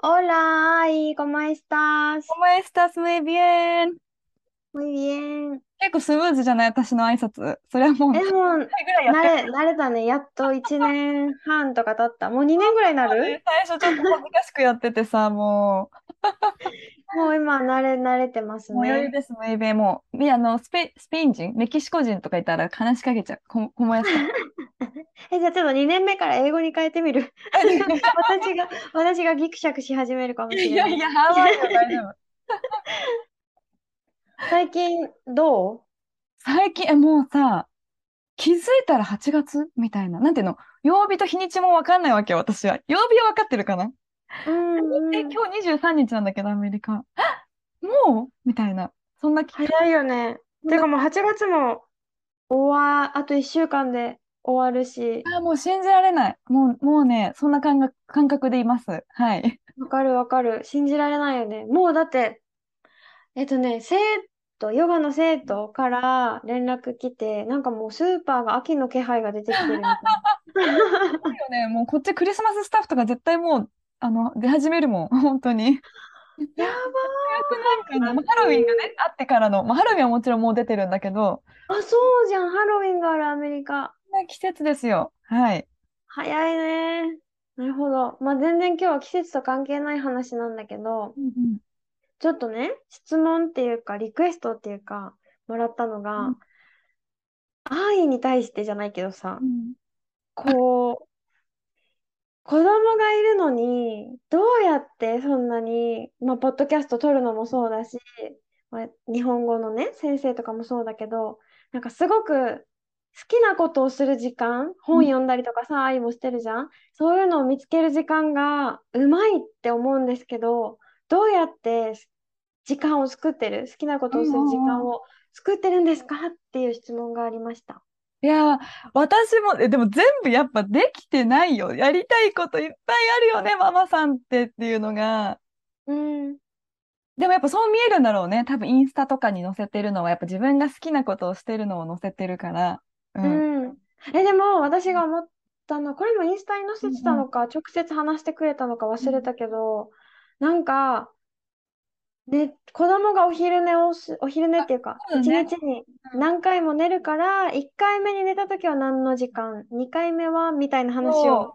Hola, Ai, ¿cómo estás? ¿Cómo estás? Muy bien! Muy bien. 結構スムーズじゃない私の挨拶。それはもう、え、もう、ぐらいやって慣れ、慣れたね。やっと1年半とか経った。もう2年ぐらいになる最初ちょっと恥ずかしくやっててさ、も もう今慣れ、慣れてますね。です、ムイベもう、みあの、スペ、スペイン人、メキシコ人とかいたら話しかけちゃう。こ、こもやさん。え、じゃあちょっと2年目から英語に変えてみる？私が、私がギクシャクし始めるかもしれない。いやいや、ハワイは大丈夫。最近どう？最近、え、もうさ、気づいたら8月？みたいな。なんていうの？曜日と日にちも分かんないわけよ、私は。曜日は分かってるかな？うんえ、うん。今日23日なんだけど、アメリカ。もう？みたいな。そんな気早いよね。てかもう8月も終わ、あと1週間で終わるし、あ、もう信じられない。もう、もうね、そんな感覚、感覚でいます。はい。わかるわかる。信じられないよね。もうだって、えっとね、生徒、ヨガの生徒から連絡来て、なんかもうスーパーが秋の気配が出てきてるみたいな。よね、もうこっちクリスマススタッフとか絶対もう、あの、出始めるもん、本当に。やばなんかね、まあハロウィンがね、あってからの、まあ、ハロウィンはもちろんもう出てるんだけど、ー。あ、そうじゃん。ハロウィンがあるアメリカ。季節ですよ。はい。早いね。なるほど。まあ全然今日は季節と関係ない話なんだけど、うんうんちょっとね、質問っていうか、リクエストっていうか、もらったのうがん、愛に対してじゃないけどさう、んこう、子供がいるのに、どうやってそんなに、まあ、ポッドキャスト撮るのもそうだし、まあ、日本語のね、先生とかもそうだけど、なんかすごく好きなことをする時間、本読んだりとかさ、愛もしてるじゃん。そういうのを見つける時間がうまいって思うんですけど、どうやって時間を作ってる、好きなことをする時間を作ってるんですか？っていう質問がありました。いやー、私も、えでも全部やっぱできてないよ。やりたいこといっぱいあるよね、ママさんってっていうのが。うん。でもやっぱそう見えるんだろうね。多分インスタとかに載せてるのは、やっぱ自分が好きなことをしてるのを載せてるから。う。うんん。え、でも私が思ったのは、これもインスタに載せてたのか、直接話してくれたのか忘れたけど、なんか、ね、子供がお昼寝をす、お昼寝っていうか、一そうだね日に何回も寝るから、1回目に寝た時は何の時間、2回目はみたいな話を。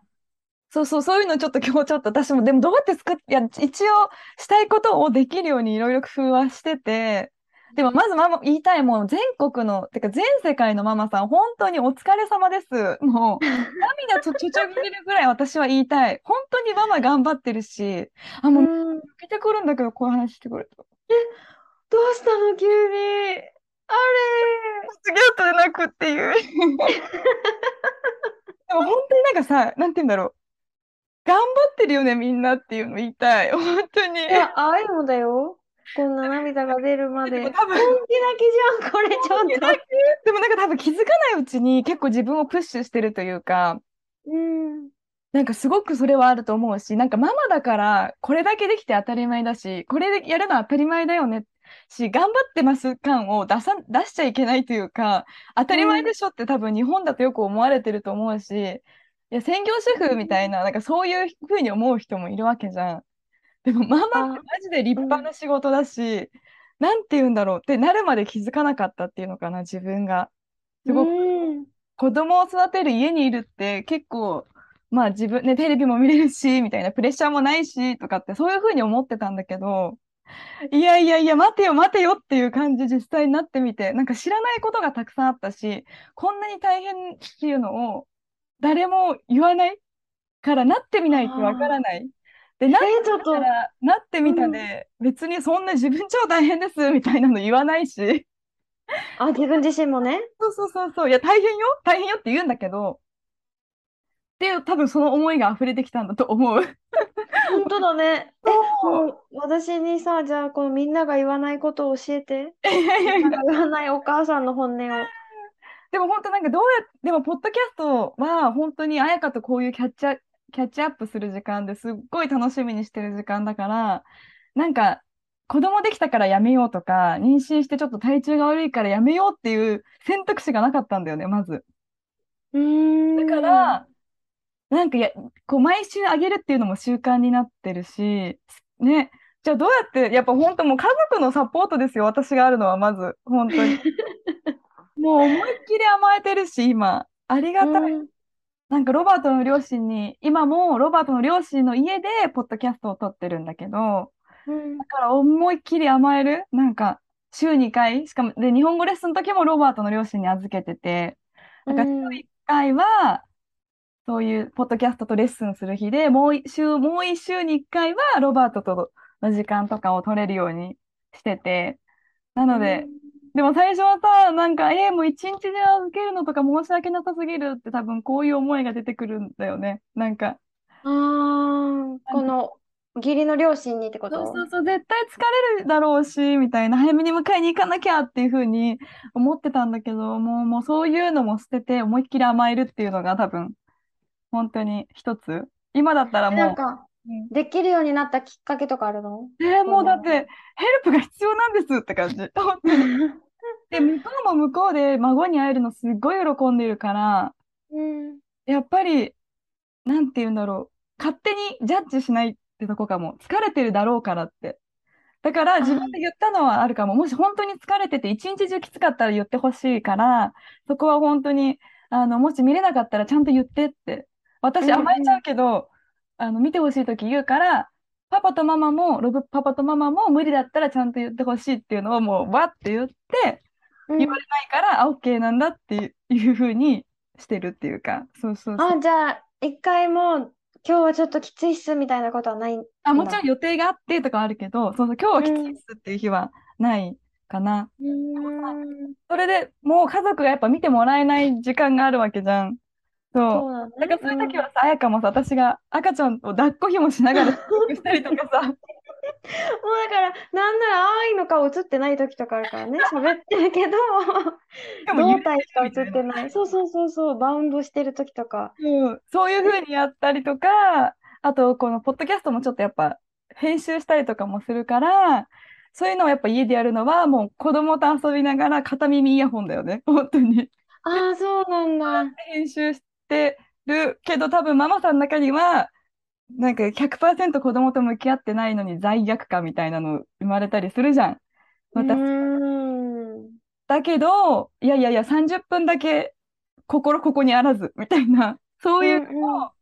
そう。そう、そういうのちょっと今日ちょっと私も、でもどうやって作っ、いや、一応したいことをできるようにいろいろ工夫はしてて、でもまずママ言いたいもん、全国の、てか全世界のママさん、本当にお疲れ様です。もう、涙ちょちょちょぎれるぐらい私は言いたい。本当にママ頑張ってるし、あ、もう、うん、ど泣けてくるんだけど、こういう話してくると。うしたの急に？あ卒業とで泣くっていう。でも本当になんかさ、なんて言うんだろう。頑張ってるよね、みんなっていうの言いたい。本当に。れいや、愛もだよ。こんな涙が出るまで。でも多分本気泣きじゃん、これちょっと。でもなんか多分気づかないうちに結構自分をプッシュしてるというか、うん。なんかすごくそれはあると思うし、なんかママだからこれだけできて当たり前だし、これでやるのは当たり前だよねし、頑張ってます感を出さ、出しちゃいけないというか、当たり前でしょって多分日本だとよく思われてると思うし、いや、専業主婦みたいな、なんかそういうふうに思う人もいるわけじゃん。でもママってあマジで立派な仕事だし、なんて言うんだろうってなるまで気づかなかったっていうのかな、自分が。すごくうん。子供を育てる家にいるって結構、まあ自分ね、テレビも見れるし、みたいなプレッシャーもないし、とかってそういうふうに思ってたんだけど、いやいやいや、待てよ待てよっていう感じ実際になってみて、なんか知らないことがたくさんあったし、こんなに大変っていうのを誰も言わないからなってみないとわからない。で、なっえ、ちょっとた、ら、なってみたで、別にそんな自分超大変ですみたいなの言わないし、あ、自分自身もね。そうそうそうそう、いや大変よ大変よって言うんだけど、っていう多分その思いが溢れてきたんだと思う。本当だね。え、もう私にさ、じゃあこのみんなが言わないことを教えて。言わないお母さんの本音を。でも本当なんかどうやでもポッドキャストは本当に彩香とこういうキャッチャキャッチアップする時間ですっごい楽しみにしてる時間だからなんか子供できたからやめようとか妊娠してちょっと体調が悪いからやめようっていう選択肢がなかったんだよねまず。うーん。だから、なんかや、こう毎週あげるっていうのも習慣になってるし、ね、じゃあどうやって、やっぱ本当もう家族のサポートですよ、私があるのはまず、本当に。もう思いっきり甘えてるし、今、ありがたい。うんなんかロバートの両親に、今もロバートの両親の家でポッドキャストを撮ってるんだけど、うん。だから思いっきり甘える、なんか週2回、しかも、で、日本語レッスンの時もロバートの両親に預けてて、だか週1回は、そういうポッドキャストとレッスンする日で、もう一週、もう一週に1回はロバートとの時間とかを取れるようにしてて、なので、でも最初はさ、なんか、えー、もう一日で預けるのとか申し訳なさすぎるって多分こういう思いが出てくるんだよね。なんか、あーこの義理の両親にってこと？そうそうそう、絶対疲れるだろうし、みたいな、早めに迎えに行かなきゃっていうふうに思ってたんだけど、もう、もうそういうのも捨てて、思いっきり甘えるっていうのが多分、本当に一つ。今だったらもなんか、う、うんできるようになったきっかけとかあるの？えーもうだって、ヘルプが必要なんですって感じ。本当に。で、向こうも向こうで孫に会えるのすっごい喜んでるから、うん。やっぱり、なんて言うんだろう。勝手にジャッジしないってとこかも。疲れてるだろうからって。だから自分で言ったのはあるかも。もし本当に疲れてて一日中きつかったら言ってほしいから、そこは本当に、あの、もし見れなかったらちゃんと言ってって。私うんうん甘えちゃうけど、あの、見てほしいとき言うから、パパとママも、ロブパパとママも無理だったらちゃんと言ってほしいっていうのをもうわって言って、うん言われないから、あ、OK なんだっていうふうにしてるっていうか、そうそうそう。あ、じゃあ、一回も、今日はちょっときついっすみたいなことはないんあ、もちろん予定があってとかあるけど、そうそう、今日はきついっすっていう日はないかな。うーん。それでもう家族がやっぱ見てもらえない時間があるわけじゃん。そう。そうだね。だからそういう時はさ、彩香もさ、私が赤ちゃんを抱っこひもしながらしたりとかさ、だから、なんなら愛の顔映ってない時とかあるからね、喋ってるけど、胴体しか映ってない。そうそうそうそう、バウンドしてる時とか。うんそういう風にやったりとか、あと、このポッドキャストもちょっとやっぱ編集したりとかもするから、そういうのをやっぱ家でやるのは、もう子供と遊びながら片耳イヤホンだよね、本当に。ああ、そうなんだ。編集してるけど、多分ママさんの中には、なんか100%子供と向き合ってないのに罪悪感みたいなの生まれたりするじゃん。う私ーん。だけど、いやいやいや、30分だけ心ここにあらず、みたいな、そういううんのを、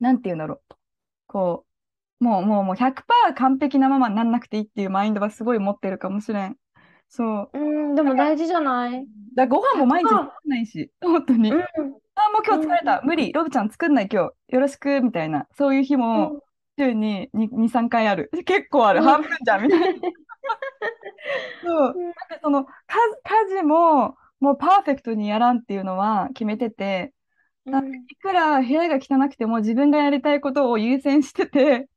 なんていうんだろう。こう、もう、もう、もう100%完璧なママになんなくていいっていうマインドはすごい持ってるかもしれん。そう。うん、でも大事じゃない？だご飯も毎日100%作んないし、本当に。うん。あ、もう今日疲れた。無理。ロブちゃん作んない今日。よろしく、みたいな。そういう日も週に2、2 3回ある。結構ある。うん半分じゃん、みたいな。そう。うんだってその家、家事も、もうパーフェクトにやらんっていうのは決めてて、うんいくら部屋が汚くても自分がやりたいことを優先してて、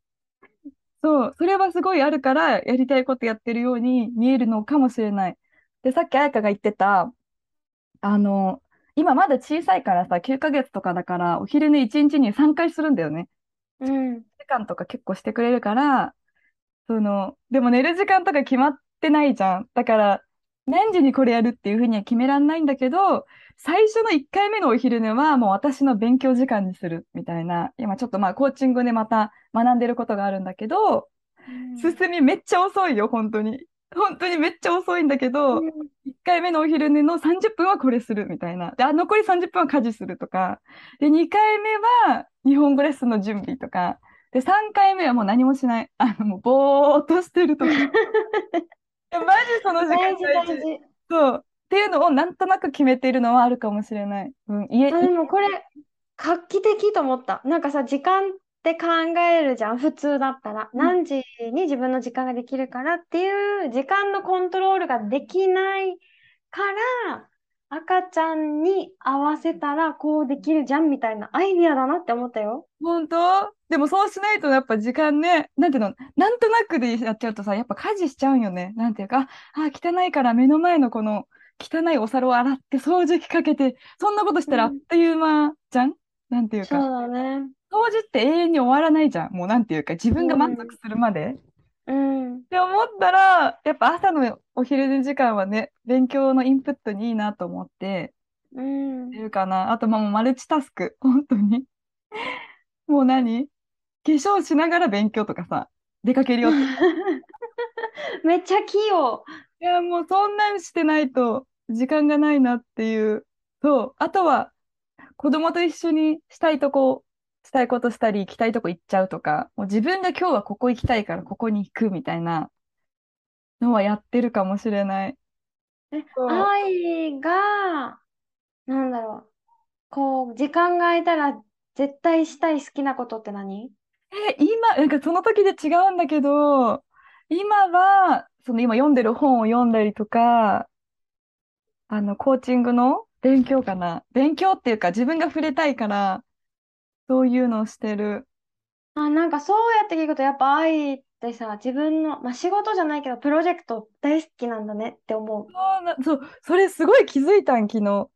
そう、それはすごいあるから、やりたいことやってるように見えるのかもしれない。で、さっき彩香が言ってた、あの、今まだ小さいからさ、9ヶ月とかだから、お昼寝1日に3回するんだよね。うん。時間とか結構してくれるから、その、でも寝る時間とか決まってないじゃん。だから、何時にこれやるっていうふうには決めらんないんだけど、最初の1回目のお昼寝はもう私の勉強時間にするみたいな、今ちょっとまあコーチングでまた学んでることがあるんだけど、進みめっちゃ遅いよ、本当に。本当にめっちゃ遅いんだけど、うん1回目のお昼寝の30分はこれするみたいな。で、あ、残り30分は家事するとか。で、2回目は日本語レッスンの準備とか。で、3回目はもう何もしない。あの、もうぼーっとしてるとか。いやマジその時間大事。そう。っていうのをなんとなく決めているのはあるかもしれない。うん、家、あ、でもこれ、画期的と思った。なんかさ、時間って考えるじゃん、普通だったら。うん何時に自分の時間ができるからっていう時間のコントロールができないから、赤ちゃんに合わせたらこうできるじゃんみたいなアイディアだなって思ったよ。本当？でもそうしないとやっぱ時間ね、なんていうの、なんとなくでやっちゃうとさ、やっぱ家事しちゃうんよね。なんていうか、あ、あ汚いから目の前のこの汚いお皿を洗って掃除機かけて、そんなことしたらあっという間じゃん？なんていうそうか、だね。掃除って永遠に終わらないじゃん。もうなんていうか、自分が満足するまで。うん。って思ったら、やっぱ朝のお昼寝時間はね、勉強のインプットにいいなと思って、うん。いるかな。あと、まあ、マルチタスク。本当に。もう何？化粧しながら勉強とかさ、出かけるよって。めっちゃ器用。いや、もうそんなんしてないと時間がないなっていう。そう。あとは、子供と一緒にしたいとこ、したいことしたり、行きたいとこ行っちゃうとか、もう自分が今日はここ行きたいからここに行くみたいなのはやってるかもしれない。え、そう愛が、なんだろう。こう、時間が空いたら絶対したい好きなことって何？え、今、なんかその時で違うんだけど、今は、その今読んでる本を読んだりとか、あの、コーチングの勉強かな。勉強っていうか自分が触れたいから、そういうのをしてる。あ、なんかそうやって聞くとやっぱ愛ってさ、自分の、まあ、仕事じゃないけど、プロジェクト大好きなんだねって思う。そうな、そう、それすごい気づいたん、昨日。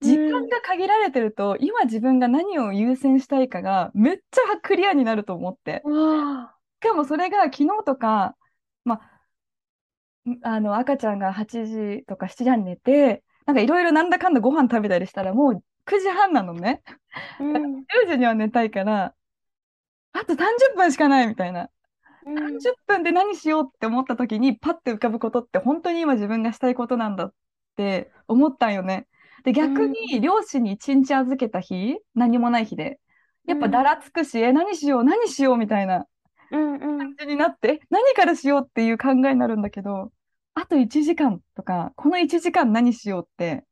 時間が限られてると、今自分が何を優先したいかがめっちゃクリアになると思って。しかもそれが昨日とか、まあの赤ちゃんが8時とか7時半に寝て、なんかいろいろなんだかんだご飯食べたりしたらもう9時半なのね。あ、うん、10時には寝たいから、あと30分しかないみたいな。うん、30分で何しようって思った時にパッて浮かぶことって本当に今自分がしたいことなんだって思ったんよね。で、逆に両親に一日預けた日、何もない日で、やっぱだらつくし、え、何しよう、何しようみたいなうん、うん感、じになって、何からしようっていう考えになるんだけど、あと1時間とか、この1時間何しようって、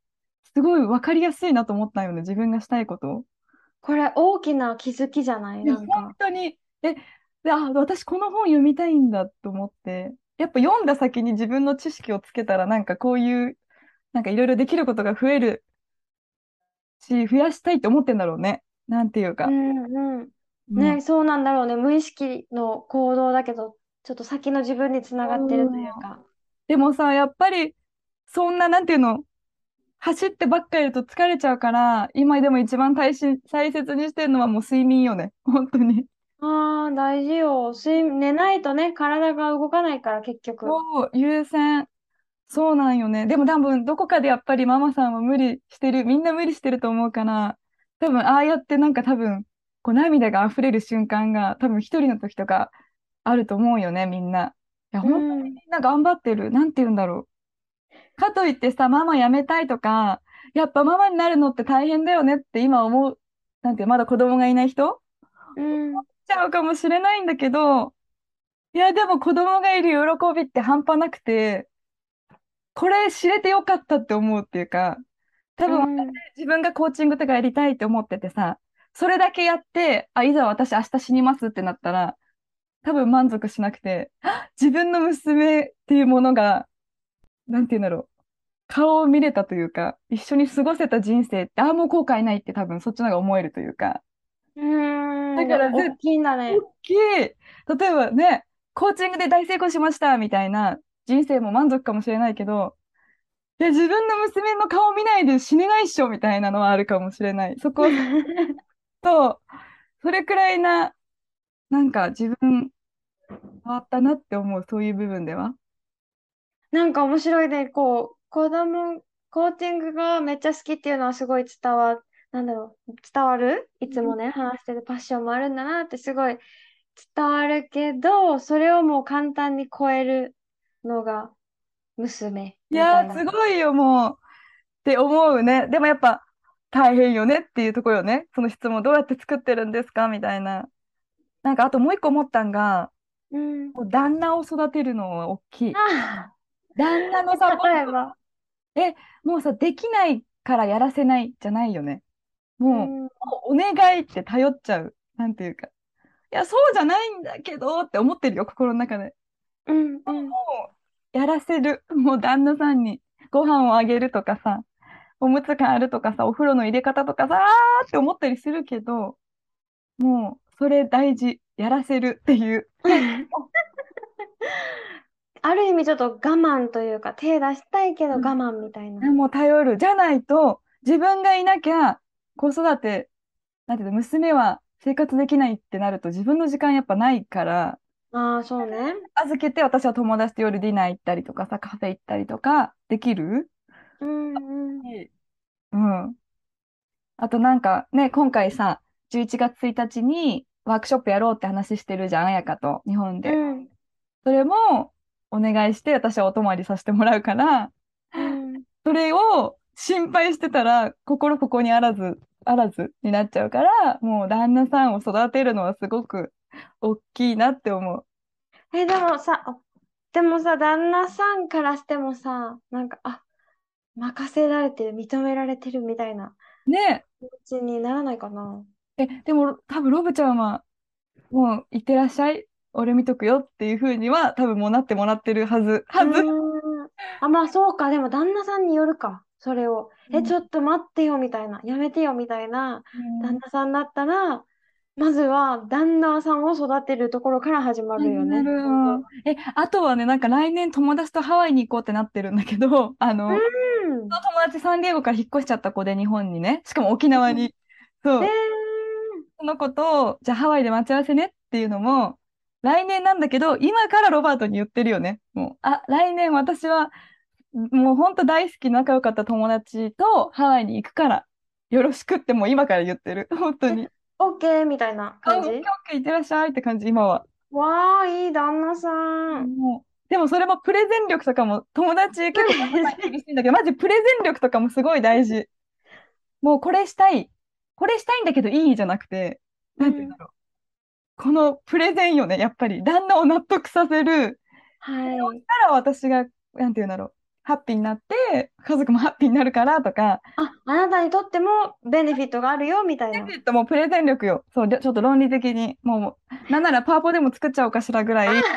すごい分かりやすいなと思ったよね、自分がしたいこと。これ大きな気づきじゃない？でなんか本。当に、え、で、あ、私この本読みたいんだと思って、やっぱ読んだ先に自分の知識をつけたら、なんかこういう、なんかいろいろできることが増えるし、増やしたいって思ってんだろうね。なんていうか。うん、うん。うんね、そうなんだろうね。無意識の行動だけど、ちょっと先の自分につながってるというか。でもさ、やっぱり、そんな、なんていうの、走ってばっかりいると疲れちゃうから、今でも一番大し大切にしてるのはもう睡眠よね。本当に。ああ、大事よ。睡寝ないとね、体が動かないから、結局。そう、優先。そうなんよね。でも多分、どこかでやっぱりママさんは無理してる、みんな無理してると思うから、多分、ああやってなんか多分、こう涙が溢れる瞬間が多分一人の時とかあると思うよね、みんな。いや、本当にみんな頑張ってる。なんて言うんだろう。かといってさ、ママ辞めたいとか、やっぱママになるのって大変だよねって今思う。なんて、まだ子供がいない人？うん。ちゃうかもしれないんだけど、いや、でも子供がいる喜びって半端なくて、これ知れてよかったって思うっていうか、多分うん私自分がコーチングとかやりたいって思っててさ、それだけやって、あ、いざ私明日死にますってなったら、多分満足しなくて、あ自分の娘っていうものが、なんて言うんだろう。顔を見れたというか、一緒に過ごせた人生って、あ、もう後悔ないって多分そっちの方が思えるというか、うん。だから大きいんだね。大きい。例えばね、コーチングで大成功しましたみたいな人生も満足かもしれないけど、いや、自分の娘の顔見ないで死ねないっしょみたいなのはあるかもしれない。そこ と、それくらいな、なんか自分変わったなって思う、そういう部分では。なんか面白いね。こう、子供、コーチングがめっちゃ好きっていうのはすごい伝わ、なんだろう、伝わる？いつもね、話してるパッションもあるんだなってすごい伝わるけど、それをもう簡単に超えるのが娘いやー。すごいよ、もう。って思うね。でもやっぱ大変よねっていうところよね。その質問どうやって作ってるんですかみたいな。なんかあともう一個思ったんが、うん。旦那を育てるのは大きい。あ旦那のサポあ、ー例えば。ト、もうさ、できないからやらせないじゃないよね。もう、お願いって頼っちゃう。なんていうか。いや、そうじゃないんだけどって思ってるよ、心の中で。うんうんもう、やらせる。もう旦那さんにご飯をあげるとかさ、おむつ感あるとかさ、お風呂の入れ方とかさ、あーって思ったりするけど、もう、それ大事。やらせるっていう。ある意味ちょっと我慢というか、手出したいけど我慢みたいな。もう頼る。じゃないと、自分がいなきゃ、子育て、なんていうの、娘は生活できないってなると、自分の時間やっぱないから、ああ、そうね。預けて私は友達と夜ディナー行ったりとかさ、カフェ行ったりとかできる？うんうん。うん。あとなんかね、今回さ、11月1日にワークショップやろうって話してるじゃん、彩香と、日本で。うん。それもお願いして、私はお泊まりさせてもらうから、うん。それを心配してたら、心ここにあらず、あらずになっちゃうから、もう旦那さんを育てるのはすごく大きいなって思う。え、でもさ、あでもさ、旦那さんからしてもさ、なんか、あ、任せられてる、認められてるみたいなね気持ちにならないかな。え、でも多分ロブちゃんは、もう行ってらっしゃい、俺見とくよっていう風には多分もうなってもらってるはず、はず。あ、まあそうか。でも旦那さんによるか。それを。え、うんちょっと待ってよみたいな。やめてよみたいなうん旦那さんだったら、まずは旦那さんを育てるところから始まるよね。え、あとはね、なんか来年友達とハワイに行こうってなってるんだけど、あの、当うん。その友達サンディエゴから引っ越しちゃった子で日本にね、しかも沖縄に。そうえ。ー、その子と、じゃあハワイで待ち合わせねっていうのも、来年なんだけど、今からロバートに言ってるよね。もう、あ、来年私は、もう本当大好き仲良かった友達とハワイに行くから、よろしくってもう今から言ってる。本当に。オッケーみたいなあ、オッケーオッ感じケー、いってらっしゃいって感じ、今は。わあ、いい旦那さん。もうでもそれもプレゼン力とかも友達結構厳しいんだけど、マジプレゼン力とかもすごい大事。もうこれしたい。これしたいんだけどいいじゃなくて、なんて言うんだろう。このプレゼンよね、やっぱり。旦那を納得させる。はい。たら私が、なんて言うんだろう。ハッピーになって、家族もハッピーになるからとか、あ、あなたにとってもベネフィットがあるよみたいな。えっともうプレゼン力よ。そう、でちょっと論理的に、もう、なんならパワポでも作っちゃおうかしらぐらい。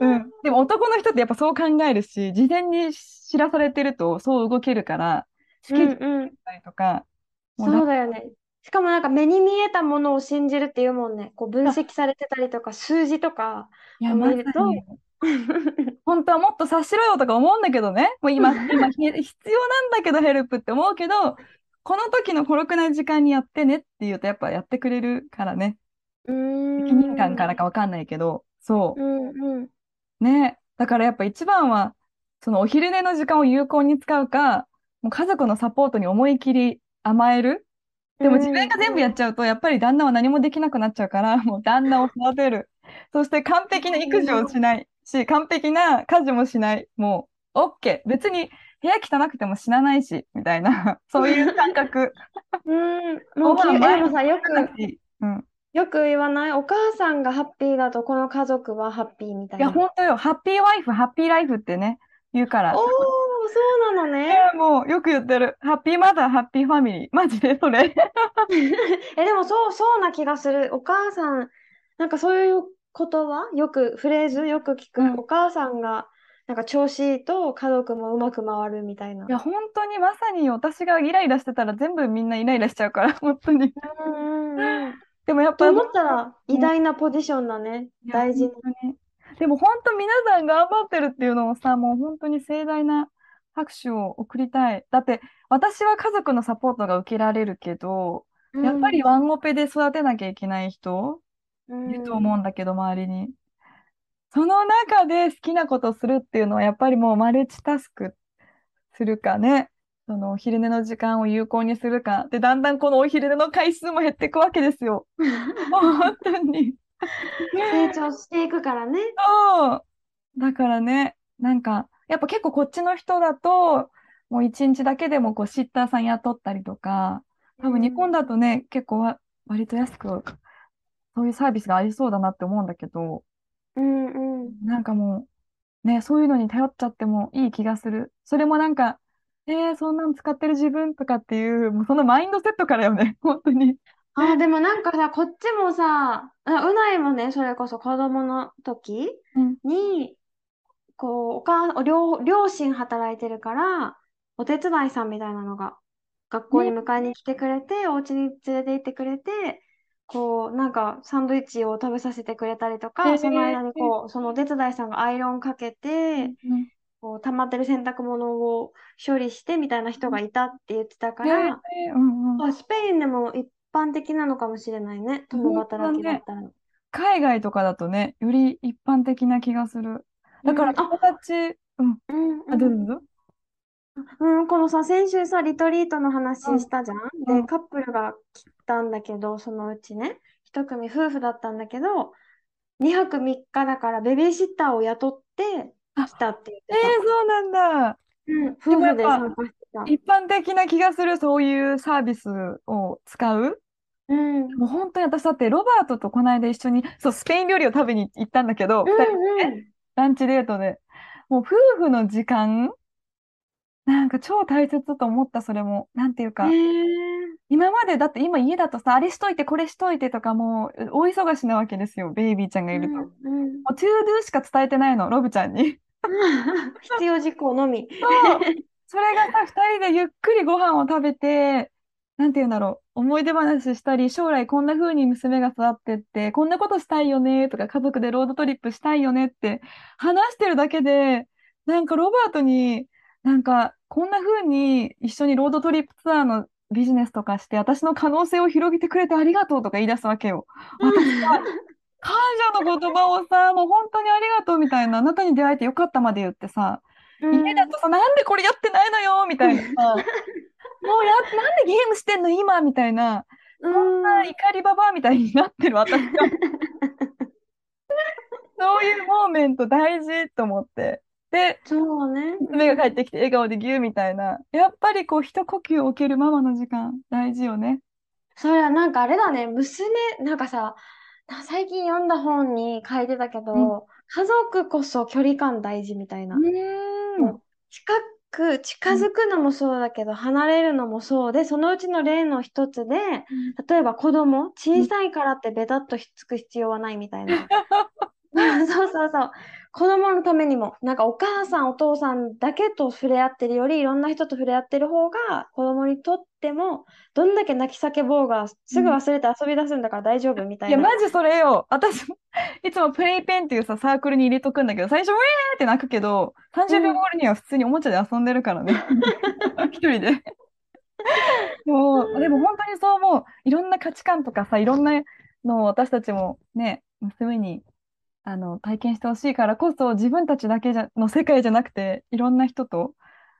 うん。でも男の人ってやっぱそう考えるし、事前に知らされてるとそう動けるから、スうんケジュールとか、もうそうだよね。しかもなんか目に見えたものを信じるっていうもんね。こう分析されてたりとか、数字とかいや、をまさ見ると、に、本当はもっと察しろよとか思うんだけどね。もう今、今ひ必要なんだけどヘルプって思うけど、この時の孤独な時間にやってねって言うとやっぱやってくれるからね。責任感からかわかんないけど、そう。うんうん。ね。だからやっぱ一番は、そのお昼寝の時間を有効に使うか、もう家族のサポートに思い切り甘える。でも自分が全部やっちゃうと、やっぱり旦那は何もできなくなっちゃうから、もう旦那を育てる。そして完璧な育児をしないし、完璧な家事もしない。もう、OK。別に部屋汚くても死なないし、みたいな、そういう感覚。うん。もうき、ご飯毎日でもさ、よく、うん。よく言わない？お母さんがハッピーだとこの家族はハッピーみたいいや、な。本当よ。ハッピーワイフ、ハッピーライフってね、言うから。おー、そうなのいね。やもうよく言ってる。ハッピーマザー、ハッピーファミリー。マジでそれ。え、でもそう、そうな気がする。お母さん、なんかそういう言葉、よく、フレーズ？よく聞く。うんお母さんが、なんか調子いいと家族もうまく回るみたいな。いや、本当にまさに私がイライラしてたら全部みんなイライラしちゃうから、本当に。うんうんうん。でもやっぱ、と思ったら、偉大なポジションだね。大事な。本当にでも本当皆さん頑張ってるっていうのをさ、もう本当に盛大な拍手を送りたい。だって、私は家族のサポートが受けられるけど、やっぱりワンオペで育てなきゃいけない人うん、いると思うんだけど、周りに。その中で好きなことするっていうのは、やっぱりもうマルチタスクするかね。そのお昼寝の時間を有効にするか。で、だんだんこのお昼寝の回数も減っていくわけですよ。もう本当に。成長していくからね。そう。だからね、なんか、やっぱ結構こっちの人だと、もう一日だけでもこうシッターさん雇ったりとか、多分日本だとね、結構わ割と安く、そういうサービスがありそうだなって思うんだけど、うんうん。なんかもう、ね、そういうのに頼っちゃってもいい気がする。それもなんか、えー、そんなの使ってる自分とかっていう、もうそのマインドセットからよね、本当に。あー、でもなんかさ、こっちもさ、あうないもね、それこそ子供の時うん。に、こう、お母、お両、両親働いてるから、お手伝いさんみたいなのが学校にね迎えに来てくれて、お家に連れて行ってくれて、こう、なんかサンドイッチを食べさせてくれたりとへか、その間にえこう、そのお手伝いさんがアイロンかけうて、こう溜まってる洗濯物を処理してみたいな人がいたって言ってたから、うんうん。あスペインでも一般的なのかもしれないね、共。働きだったら。海外とかだとね、より一般的な気がする。だから友達、うん、うんあ、どううん。ぞどうぞ。うん、このさ、先週さ、リトリートの話うんしたじゃん。で、うんカップルが来たんだけど、そのうちね、一組夫婦だったんだけど、2泊3日だからベビーシッターを雇ってあ来たってえー、言ってた。そうなんだ。うん、夫婦で参加してた。一般的な気がする、そういうサービスを使う。うん、うん、もう本当に私だってロバートとこの間一緒に、そう、スペイン料理を食べに行ったんだけど、二人でね、ランチデートで。もう夫婦の時間、なんか超大切と思った、それも。なんていううん。か。今までだって今家だとさ、あれしといて、これしといてとかもう大忙しなわけですよ、ベイビーちゃんがいると。もうん、うん。う to do しか伝えてないの、ロブちゃんに。必要事項のみ。そう。それがさ、二人でゆっくりご飯を食べて、なんて言うんだろう、思い出話したり、将来こんな風に娘が育ってって、こんなことしたいよねとか、家族でロードトリップしたいよねって話してるだけで、なんかロバートに、なんかこんな風に一緒にロードトリップツアーのビジネスとかして、私の可能性を広げてくれてありがとうとか言い出すわけよ。私は感謝の言葉をさ、もう本当にありがとうみたいな、あなたに出会えてよかったまで言ってさ、うん。家だとさ、なんでこれやってないのよみたいなさ、もうや、なんでゲームしてんの今みたいな、そんな怒りババアみたいになってる私が、そういうモーメント大事と思って。で、そうね。娘が帰ってきて笑顔でギューみたいな、やっぱりこう、一呼吸を置けるママの時間、大事よね。それはなんかあれだね、娘、なんかさ、な最近読んだ本に書いてたけど、うん家族こそ距離感大事みたいな。うーん。近く、近づくのもそうだけど、離れるのもそうで、そのうちの例の一つで、例えば子供、小さいからってベタっとひっつく必要はないみたいな。そうそうそう。子供のためにも、なんかお母さん、お父さんだけと触れ合ってるより、いろんな人と触れ合ってる方が、子供にとっても、どんだけ泣き叫ぼうが、すぐ忘れて遊び出すんだから大丈夫みたいや、いな。マジそれよ。私も、いつもプレイペンっていうさ、サークルに入れとくんだけど、最初、ウェーって泣くけど、30秒後には普通におもちゃで遊んでるからね。一人で。もう、でも本当にそう思う。いろんな価値観とかさ、いろんなのを私たちもね、娘に、あの、体験してほしいからこそ、自分たちだけじゃ、の世界じゃなくて、いろんな人と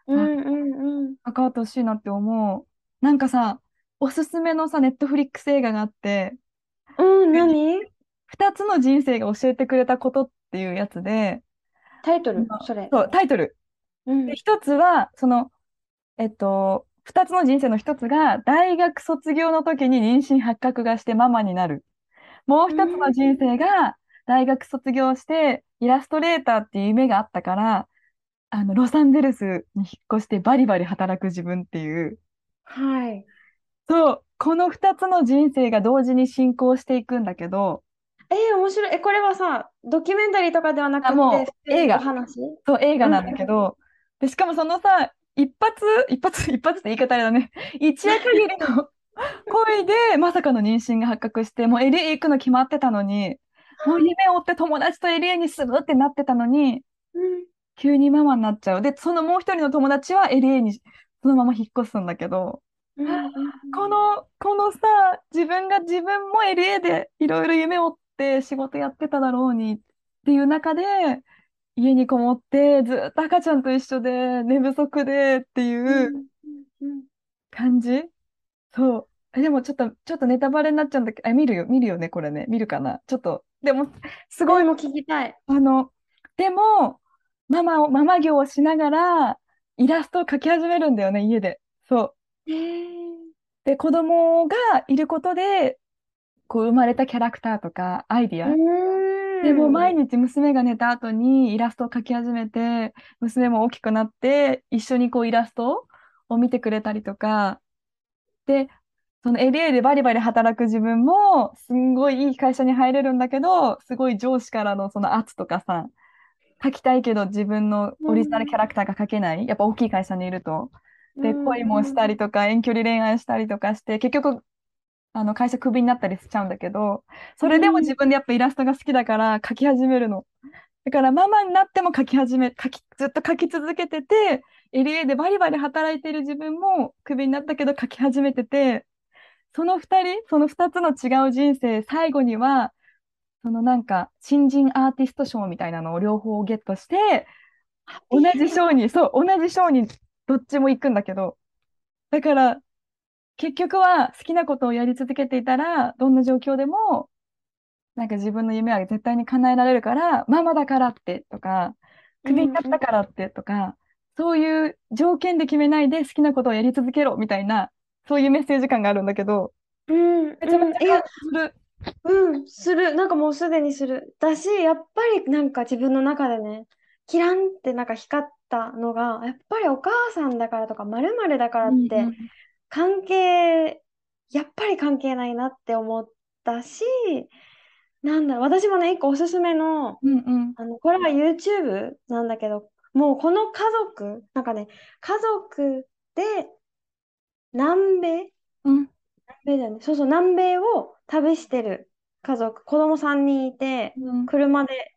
うんうんうん。関わってほしいなって思う。なんかさ、おすすめのさ、ネットフリックス映画があって、うん、何？二つの人生が教えてくれたことっていうやつで、タイトル、それ。そう、タイトル。うんで、一つは、その、えっと、二つの人生の一つが、大学卒業の時に妊娠発覚がしてママになる。もう一つの人生が、大学卒業して、イラストレーターっていう夢があったから、あの、ロサンゼルスに引っ越してバリバリ働く自分っていう、はい。そう、この二つの人生が同時に進行していくんだけど、えー、面白い。え、これはさ、ドキュメンタリーとかではなくあもう映画お話？そう、映画なんだけど、で、しかもそのさ、一発、一発、一発って言い方あれだね。一夜限りの恋で、まさかの妊娠が発覚して、もう LA 行くの決まってたのに、もう夢を追って友達と LA に住むってなってたのに、うん急にママになっちゃう。で、そのもう一人の友達は LA にそのまま引っ越すんだけど、うんうんこの、このさ、自分が自分も LA でいろいろ夢を追って仕事やってただろうにっていう中で、家にこもってずっと赤ちゃんと一緒で寝不足でっていううん感じ？そう。えでもちょっと、ちょっとネタバレになっちゃうんだけど、え、見るよ、見るよね、これね。見るかな？ちょっと、でも、すごい、も聞きたい。あの、でも、ママを、ママ業をしながら、イラストを描き始めるんだよね、家で。そう。へーで、子供がいることで、こう生まれたキャラクターとかアイディア。でも毎日娘が寝た後にイラストを描き始めて、娘も大きくなって、一緒にこうイラストを見てくれたりとか、で、その LA でバリバリ働く自分も、すんごいいい会社に入れるんだけど、すごい上司からのその圧とかさ、描きたいけど自分のオリジナルキャラクターが描けない。やっぱ大きい会社にいると。で、恋もしたりとか、遠距離恋愛したりとかして、結局、あの会社クビになったりしちゃうんだけど、それでも自分でやっぱイラストが好きだから描き始めるの。だからママになっても描き始め、描き、ずっと描き続けてて、LA でバリバリ働いてる自分もクビになったけど描き始めてて、その二人、その二つの違う人生、最後には、そのなんか、新人アーティスト賞みたいなのを両方ゲットして、同じ賞に、そう、同じ賞にどっちも行くんだけど、だから、結局は好きなことをやり続けていたら、どんな状況でも、なんか自分の夢は絶対に叶えられるから、ママだからってとか、クビになったからってとか、そういう条件で決めないで好きなことをやり続けろみたいな、そういうメッセージ感があるんだけど、うん、めちゃめちゃする。うん、する。なんかもうすでにする。だし、やっぱりなんか自分の中でね、キランってなんか光ったのが、やっぱりお母さんだからとか、まるだからって、関係、やっぱり関係ないなって思ったし、なんだろう、私もね、一個おすすめの、うんうん、あの、これは YouTube なんだけど、もうこの家族、なんかね、家族で南米、うん、南米だよね。そうそう、南米を旅してる家族、子供3人いて、うん、車で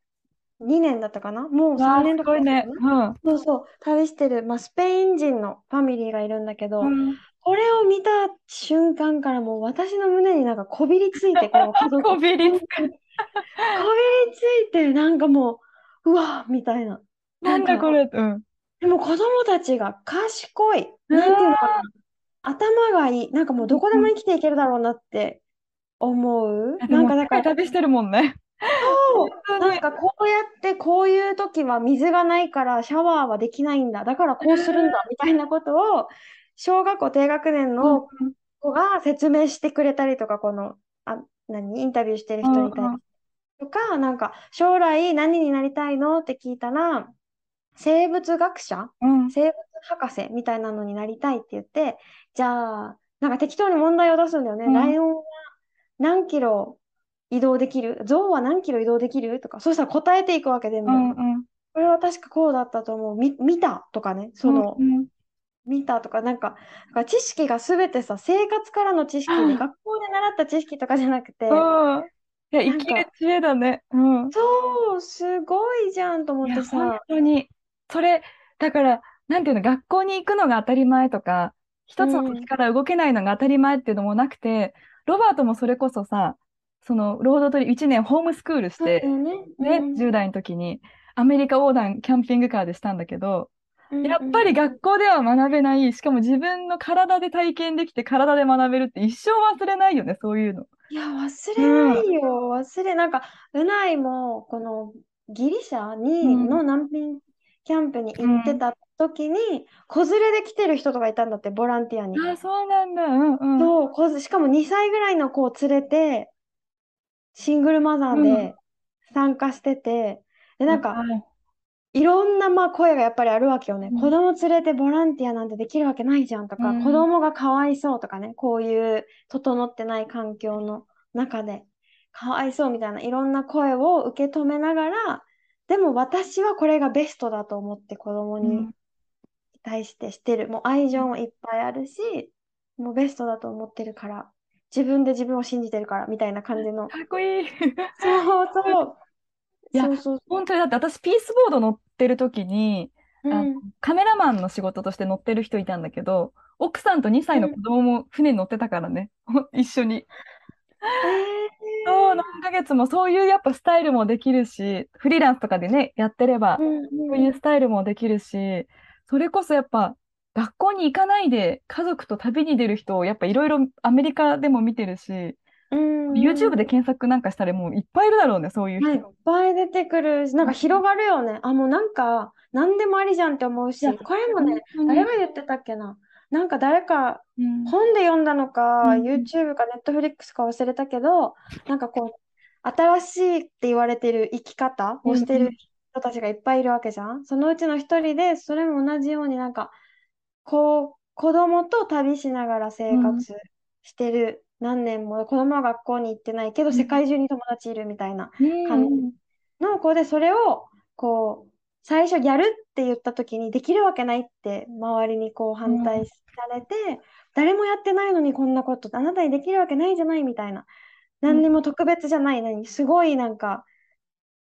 2年だったかな？もう3年とかね、うん、そうそう、旅してる、まあ、スペイン人のファミリーがいるんだけど、うん、これを見た瞬間からもう私の胸になんかこびりついて、この 家族。こびりつく。こびりついて、なんかもう、うわみたいな。なんだこれ、うん。でも子供たちが賢い。なんていうのかな？頭がいい。なんかもうどこでも生きていけるだろうなって思う。なんかだから。旅してるもんね。そう。なんかこうやってこういう時は水がないからシャワーはできないんだ。だからこうするんだみたいなことを小学校低学年の子が説明してくれたりとか、この、あ、何、インタビューしてる人に対して。とか、なんか将来何になりたいの？って聞いたら、生物学者、うん、生物博士みたいなのになりたいって言って、じゃあ、なんか適当に問題を出すんだよね。うん、ライオンは何キロ移動できる？象は何キロ移動できる？とか、そしたら答えていくわけ全部。うんうん、これは確かこうだったと思う。み見たとかね、その、うんうん、見たとか、なんか、か知識がすべてさ、生活からの知識で、学校で習った知識とかじゃなくて、いや、生きる知恵だね。うん。そう、すごいじゃんと思ってさ。本当に。それ、だから、なんていうの、学校に行くのが当たり前とか、一つの土地から動けないのが当たり前っていうのもなくて、うん、ロバートもそれこそさ、その、ロードトリ1年ホームスクールして、ね、ね、うん、10代の時に、アメリカ横断キャンピングカーでしたんだけど、やっぱり学校では学べない、しかも自分の体で体験できて体で学べるって一生忘れないよね、そういうの。いや、忘れないよ、うん、忘れ、なんか、うないも、このギリシャに、の難民キャンプに行ってた時に、子連れで来てる人とかいたんだって、ボランティアに。あ、そうなんだ。うんうん。そう、しかも2歳ぐらいの子を連れて、シングルマザーで参加してて、で、なんか、いろんなまあ声がやっぱりあるわけよね。うん、子供連れてボランティアなんてできるわけないじゃんとか、うん、子供がかわいそうとかね、こういう整ってない環境の中で、かわいそうみたいないろんな声を受け止めながら、でも私はこれがベストだと思って子供に対してしてる。もう愛情もいっぱいあるし、もうベストだと思ってるから、自分で自分を信じてるからみたいな感じの。かっこいい。そうそう。いや、そうそう本当にだって私ピースボード乗ってる時に、うん、カメラマンの仕事として乗ってる人いたんだけど、奥さんと2歳の子供も船に乗ってたからね、うん、一緒に。えー、そう何ヶ月もそういうやっぱスタイルもできるしフリーランスとかでねやってれば、うんうん、そういうスタイルもできるしそれこそやっぱ学校に行かないで家族と旅に出る人をやっぱいろいろアメリカでも見てるし YouTube で検索なんかしたらもういっぱいいるだろうね、そういう人。いっぱい出てくるし、なんか広がるよね。あ、もうなんか、何でもありじゃんって思うし、これもね、誰が言ってたっけな。なんか誰か本で読んだのか、うん、YouTube か Netflix か忘れたけど、なんかこう、新しいって言われてる生き方をしてる人たちがいっぱいいるわけじゃん。そのうちの一人で、それも同じようになんか、こう、子供と旅しながら生活してる何年も子供は学校に行ってないけど、世界中に友達いるみたいな感じの子で、それをこう最初やるって言った時にできるわけないって周りにこう反対されて、誰もやってないのにこんなことあなたにできるわけないじゃないみたいな。何にも特別じゃない。のに、すごいなんか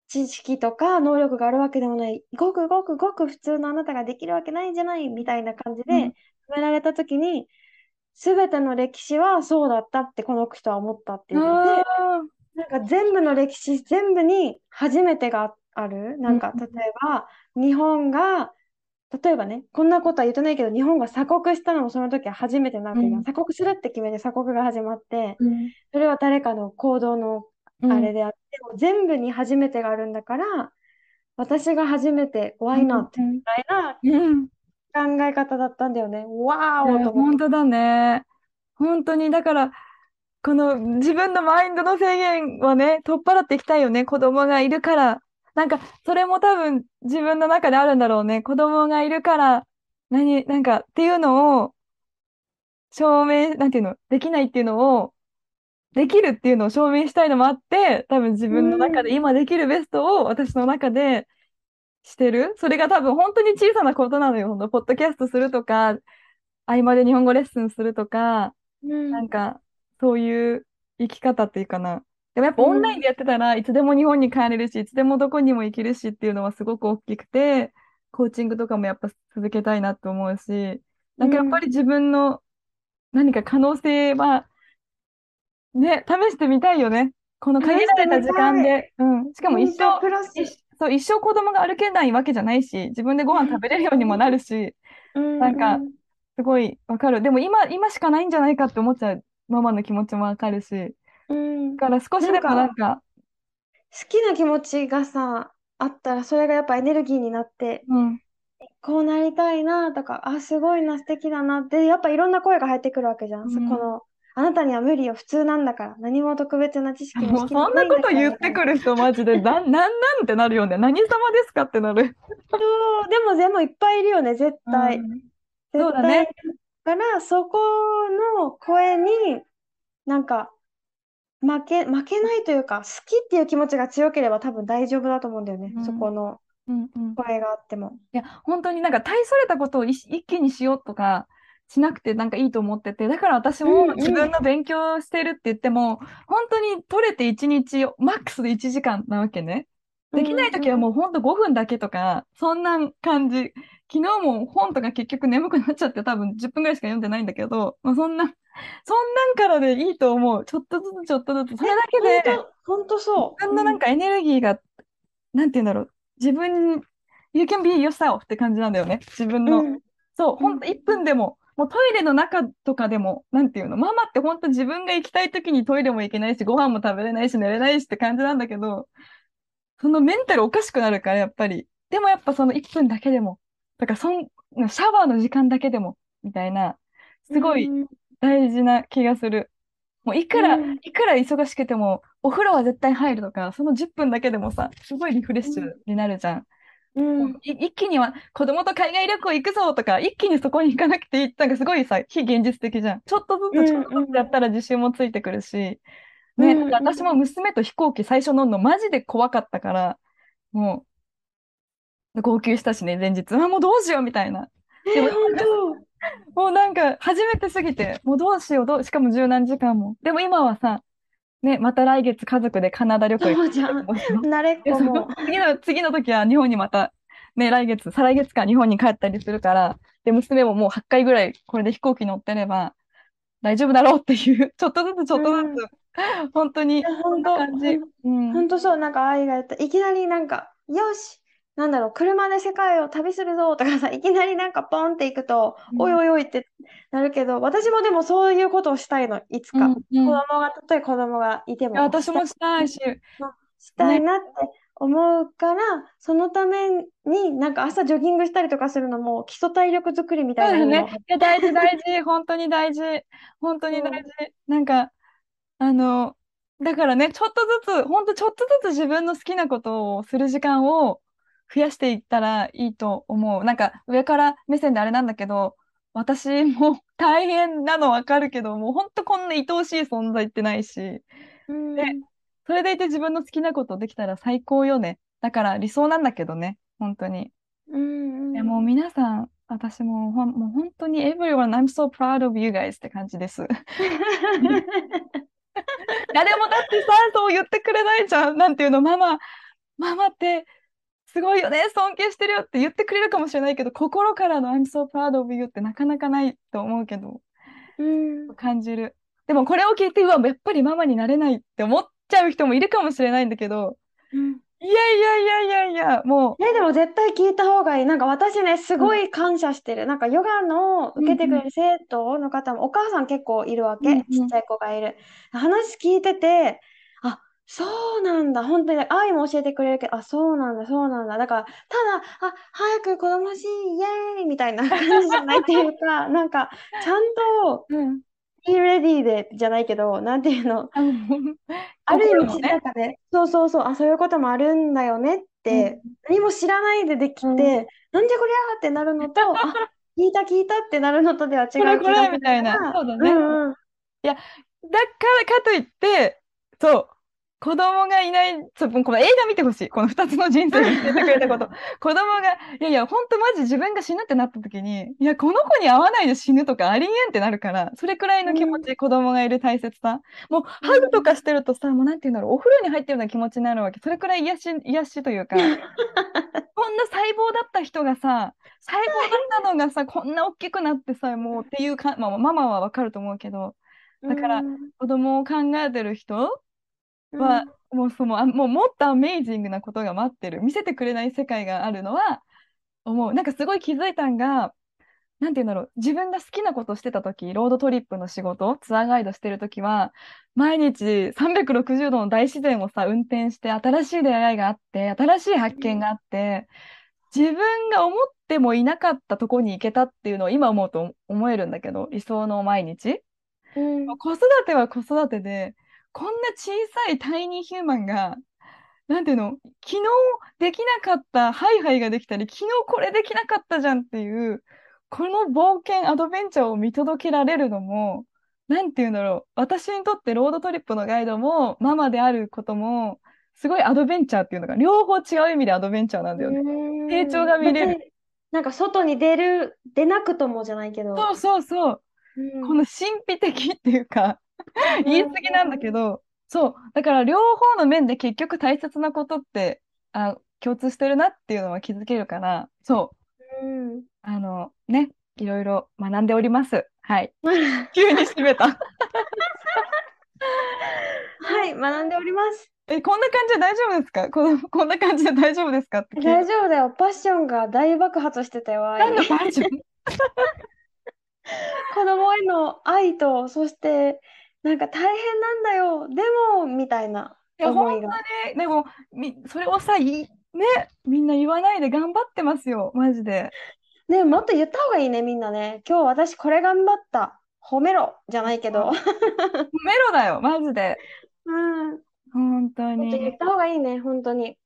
知識とか能力があるわけでもない、ごくごくごく普通のあなたができるわけないじゃないみたいな感じでうん。止められた時に、すべての歴史はそうだったってこの人は思ったって言ってなんか全部の歴史全部に初めてがある？なんかうん例えば日本が、例えばね、こんなことは言ってないけど、日本が鎖国したのもその時は初めてなわけじゃん。うん鎖国するって決めて鎖国が始まって、うんそれは誰かの行動のうんあれであって、も全部に初めてがあるんだから、私が初めて Why うん not? みたいなうん考え方だったんだよね。わーおと。本当だね。本当に、だから、この自分のマインドの制限はね、取っ払っていきたいよね。子供がいるから。なんか、それも多分自分の中であるんだろうね。子供がいるから、何、なんかっていうのを証明、なんていうの、できないっていうのを、できるっていうのを証明したいのもあって、多分自分の中で今できるベストを私の中でしてる。それが多分本当に小さなことなのよ。ほんとポッドキャストするとか、合間で日本語レッスンするとか、うんなんか、そういう生き方っていうかな。でもやっぱオンラインでやってたらいつでも日本に帰れるし、いつでもどこにも行けるしっていうのはすごく大きくて、コーチングとかもやっぱ続けたいなと思うし、なんかやっぱり自分の何か可能性は、ね、試してみたいよね。この限られた時間で。うん。しかも一生、そう、一生子供が歩けないわけじゃないし、自分でご飯食べれるようにもなるし、うんなんかうんすごいわかる。でも今、今しかないんじゃないかって思っちゃうママの気持ちもわかるし、うんだから少しでもなんか、好きな気持ちがさ、あったらそれがやっぱエネルギーになって、うん、こうなりたいなとか、あ、すごいな、素敵だなって、やっぱいろんな声が入ってくるわけじゃん。そうんこの、あなたには無理よ、普通なんだから、何も特別な知識もそんなこと言ってくる人マジで、な、なんなんってなるよね。何様ですかってなる。そう、でもでもいっぱいいるよね、絶対。うん絶そうだねから、そこの声に、なんか、負け、負けないというか、好きっていう気持ちが強ければ多分大丈夫だと思うんだよね。うんそこのうんうん声があっても。いや、本当になんか大それたことを一一気にしようとかしなくてなんかいいと思ってて、だから私うんうんも自分の勉強してるって言っても、本当に取れて1日、マックスで1時間なわけね。できないときはもう本当5分だけとか、そんな感じ。昨日も本とか結局眠くなっちゃって多分10分ぐらいしか読んでないんだけど、まあ、そんな、そんなんからでいいと思う。ちょっとずつちょっとずつ。それだけで、本当、本当そう。自分のなんかエネルギーが、なんて言うんだろう。自分、You can be yourself って感じなんだよね。自分の。うんそう、ほんと1分でも、もうトイレの中とかでも、なんていうの、ママって本当自分が行きたい時にトイレも行けないし、ご飯も食べれないし、寝れないしって感じなんだけど、そのメンタルおかしくなるから、やっぱり。でもやっぱその1分だけでも、だからそん、シャワーの時間だけでも、みたいな、すごいうん大事な気がする。もういくら、うんいくら忙しくても、お風呂は絶対入るとか、その10分だけでもさ、すごいリフレッシュになるじゃん。うんい一気には子供と海外旅行行くぞとか、一気にそこに行かなくていい。なんかすごいさ、非現実的じゃん。ちょっとずつちょっとずつやったら自信もついてくるし、ね、うんなんか私も娘と飛行機最初乗るのマジで怖かったから、もう、号泣したしね、前日。あ、もうどうしようみたいな。でももうなんか初めてすぎて、もうどうしよう、どう、しかも十何時間も。でも今はさ、ね、また来月家族でカナダ旅行行く慣れっこもの。次の、次の時は日本にまた、ね、来月、再来月か日本に帰ったりするから、で、娘ももう8回ぐらいこれで飛行機乗ってれば大丈夫だろうっていう、ちょっとずつちょっとずつ、本当に、本当感じ。うん。本当そう、なんか愛が言った。いきなりなんか、よし、なんだろう、車で世界を旅するぞとかさ、いきなりなんかポンって行くと、うんおいおいおいってなるけど、私もでもそういうことをしたいの、いつか。うんうん子供が、例えば子供がいても、私もしたいし、したいなって思うから、そのためになんか朝ジョギングしたりとかするのも基礎体力作りみたいなのね。いや、大事、大事。本当に大事。本当に大事。なんか、あの、だからね、ちょっとずつ、本当ちょっとずつ自分の好きなことをする時間を増やしていったらいいと思う。なんか、上から目線であれなんだけど、私も 大変なのわかるけど、もう本当こんな愛おしい存在ってないし、うんでそれでいて自分の好きなことできたら最高よね。だから理想なんだけどね。本当に。うんいや、もう皆さん、私もほん、もう本当に everyone, I'm so proud of you guys って感じです。誰もだってさ、そう言ってくれないじゃん。なんていうの、ママ、ママってすごいよね、尊敬してるよって言ってくれるかもしれないけど、心からの I'm so proud of you ってなかなかないと思うけど、うん感じる。でもこれを聞いて、うわ、やっぱりママになれないって思っちゃう人もいるかもしれないんだけど、うんいやいやいやいやいや、もえ、でも絶対聞いた方がいい。なんか私ね、すごい感謝してる。なんかヨガの受けてくれる生徒の方も、お母さん結構いるわけ。うんうんちっちゃい子がいる。話聞いてて、あ、そうなんだ。本当に愛も教えてくれるけど、あ、そうなんだ、そうなんだ。だから、ただ、あ、早く子供欲しい、イエーイみたいな 感じじゃないっていうか、なんか、ちゃんと、う、うん。be ready で、じゃないけど、なんていうの、ある意味、ね。なんかね、そうそうそう、あ、そういうこともあるんだよねって、何も知らないでできて、うん。なんじゃこりゃーってなるのと、あ、聞いた聞いたってなるのとでは違うこれこれみたいな。そうだね。うんうん。だからかといって、そう、子供がいない、そうこの映画見てほしい。この2つの人生を教えてくれたこと。子供が、いやいや、本当マジ自分が死ぬってなった時に、いや、この子に会わないで死ぬとかありえんってなるから、それくらいの気持ち、子供がいる大切さ。もう、ハグとかしてるとさ、もうなんて言うんだろう、お風呂に入ってるような気持ちになるわけ。それくらい癒し、癒しというか、こんな細胞だった人がさ、細胞だったのがさ、こんな大きくなってさ、もうっていうか、まあ、ママはわかると思うけど、だからうん子供を考えてる人うん。は、もうそのあもうもっとアメイジングなことが待ってる。見せてくれない世界があるのは思う。なんかすごい気づいたんがなんて言うんだろう。自分が好きなことしてた時ロードトリップの仕事ツアーガイドしてる時は毎日360度の大自然をさ運転して新しい出会いがあって新しい発見があって自分が思ってもいなかったとこに行けたっていうのを今思うと思えるんだけど理想の毎日。うん。子育ては子育てで、こんな小さいタイニーヒューマンが、なんていうの、昨日できなかったハイハイができたり、昨日これできなかったじゃんっていう、この冒険、アドベンチャーを見届けられるのも、なんていうんだろう、私にとってロードトリップのガイドも、ママであることも、すごいアドベンチャーっていうのが、両方違う意味でアドベンチャーなんだよね。うん成長が見れるなんか外に出る、出なくともじゃないけど。そうそうそう。うんこの神秘的っていうか、言い過ぎなんだけど、そう、だから両方の面で結局大切なことって、あ、共通してるなっていうのは気づけるから、そう、うんあの、ね、いろいろ学んでおります。はい。急に締めた。はい、学んでおります。え、こんな感じで大丈夫ですか？この、こんな感じで大丈夫ですか大丈夫だよ。パッションが大爆発してたよ、愛。何のバージョン？子供への愛と、そして、なんか大変なんだよ。でも、みたいないや、思いが。本当に、でも、み、それをさ、い、ね、みんな言わないで頑張ってますよ、マジで。ね、もっと言った方がいいね、みんなね。今日私これ頑張った。褒めろ。じゃないけど。メロだよ、マジで。うん。本当と言った方がいいね、本当に。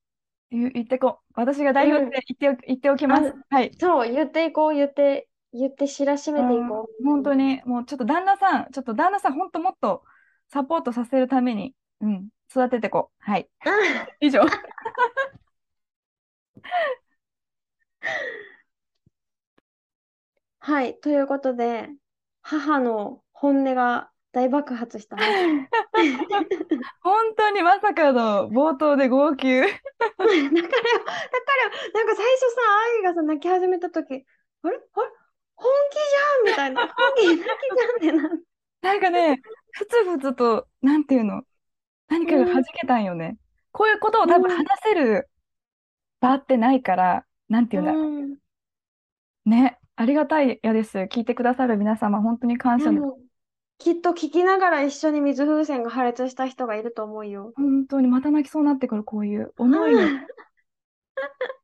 言言ってこう。私が代表で言ってお、言っておきます。はい。そう、言っていこう、言って、言って知らしめていこう。うん本当に、もうちょっと旦那さん、ちょっと旦那さん、本当もっとサポートさせるために、うん、育ててこう。はい。以上。はい、ということで、母の本音が大爆発したね。本当にまさかの冒頭で号泣。だからよ、だからよ、なんか最初さ、愛がさ、泣き始めたとき、あれ？あれ？本気じゃんみたいな。本気、泣きじゃんってな。なんかね、ふつふつと、なんていうの、何かが弾けたんよね。こういうことを多分うん話せる場ってないから、なんていうんだろう。うんね、ありがたいやです。聞いてくださる皆様、本当に感謝です。きっと聞きながら一緒に水風船が破裂した人がいると思うよ。本当にまた泣きそうになってくる、こういう思いを。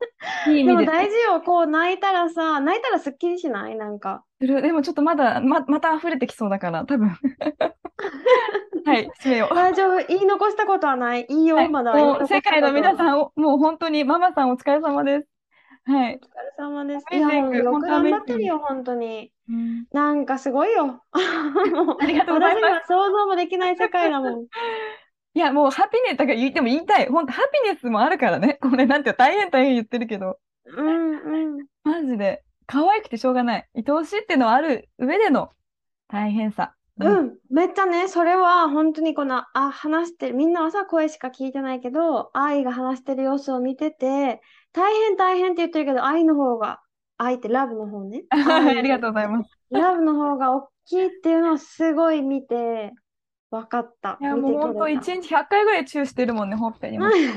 いい意でも。大事よ、こう泣いたらさ、泣いたらすっきりしない？なんか。でもちょっとまだ、ま、また溢れてきそうだから、多分。はい、締めよう。大丈夫、言い残したことはない？いいよ、はいまだ。世界の皆さんを、もう本当にママさんお疲れ様です。はい。お疲れ様です。いや、もうよく頑張ってるよ、本当に。うんなんかすごいよ。も うありがとうございます私には想像もできない世界だもん。いや、もうハピネス、だから言っても言いたい。本当ハピネスもあるからね。これなんて大変大変言ってるけど。うんうん。マジで。可愛くてしょうがない。愛おしいっていうのはある上での大変さ。うん、めっちゃね、それは本当にこの、あ、話してる、みんなはさ、声しか聞いてないけど、愛が話してる様子を見てて、大変大変って言ってるけど、愛の方が、愛ってラブの方ね。ありがとうございます。ラブの方が大きいっていうのをすごい見て、分かった。いや、もう本当取れた一日100回ぐらいチューしてるもんね、ほっぺにも。汚い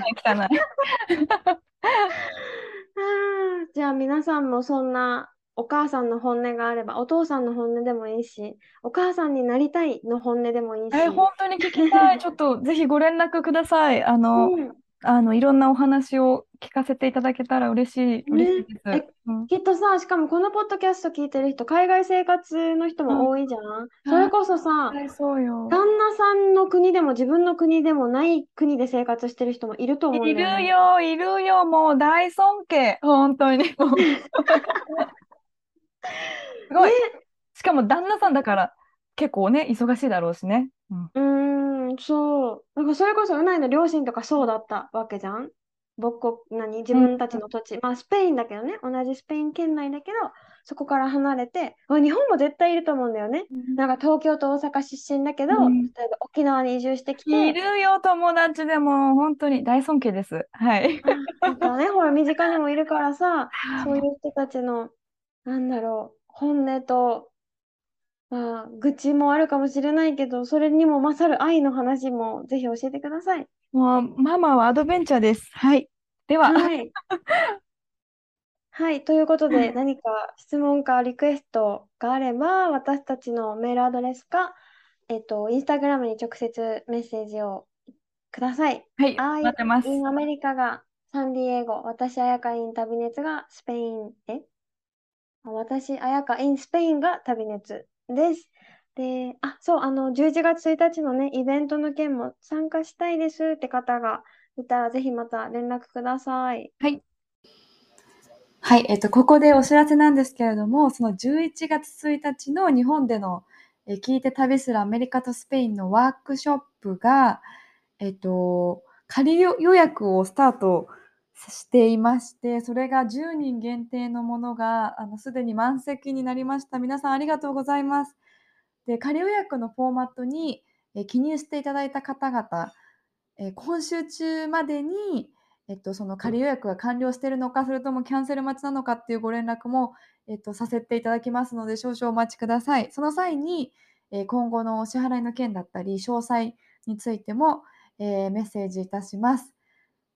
じゃあ皆さんもそんなお母さんの本音があれば、お父さんの本音でもいいし、お母さんになりたいの本音でもいいし。え、本当に聞きたい。ちょっとぜひご連絡ください。あの、うんあの、いろんなお話を聞かせていただけたら嬉しい、嬉しいです。えうんきっとさ、しかもこのポッドキャスト聞いてる人、海外生活の人も多いじゃん。それこそさ、はいそうよ。旦那さんの国でも自分の国でもない国で生活してる人もいると思うんい？るよ、いるよ、もう大尊敬。本当に。もうすごい。しかも旦那さんだから結構ね、忙しいだろうしね。うんうーん、そう。なんかそれこそ、うないの両親とかそうだったわけじゃん？母国、何、自分たちの土地、まあスペインだけどね、同じスペイン圏内だけど、そこから離れて、あ日本も絶対いると思うんだよね。なんか東京と大阪出身だけど、うん例えば沖縄に移住してきいて、るよ、友達でも、本当に大尊敬です。はい。だからね、ほら、身近にもいるからさ、そういう人たちの、なんだろう、本音と、まあ、愚痴もあるかもしれないけど、それにも勝る愛の話もぜひ教えてください。もう、ママはアドベンチャーです。はい。では、はい。はい、ということで、何か質問かリクエストがあれば、私たちのメールアドレスか、えっと、インスタグラムに直接メッセージをください。はい、あ待ってます。アメリカがサンディエゴ、私、あやか in 旅熱がスペイン、えあ私、あやか in スペインが旅熱です。で、あ、そう、あの、11月1日のね、イベントの件も参加したいですって方がいたら、ぜひまた連絡ください。はい。はい、えっと、ここでお知らせなんですけれども、その11月1日の日本での、え聞いて旅するアメリカとスペインのワークショップが、えっと、仮予約をスタートしていまして、それが10人限定のものが、あの、すでに満席になりました。皆さんありがとうございます。で、仮予約のフォーマットに、え記入していただいた方々、え今週中までに、えっと、その仮予約が完了しているのか、それともキャンセル待ちなのかっていうご連絡も、えっと、させていただきますので、少々お待ちください。その際に、え今後のお支払いの件だったり、詳細についても、えメッセージいたします。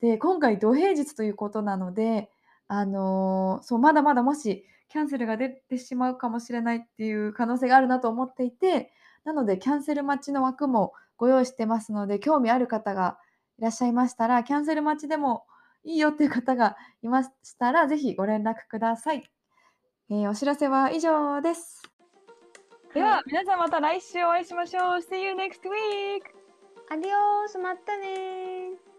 で、今回、土平日ということなので、あのーそう、まだまだもし、キャンセルが出てしまうかもしれないっていう可能性があるなと思っていて、なので、キャンセル待ちの枠もご用意してますので、興味ある方がいらっしゃいましたら、キャンセル待ちでもいいよっていう方がいましたら、ぜひご連絡ください。えーお知らせは以上です。では、皆さんまた来週お会いしましょう。See you next week! アディオース、またねー。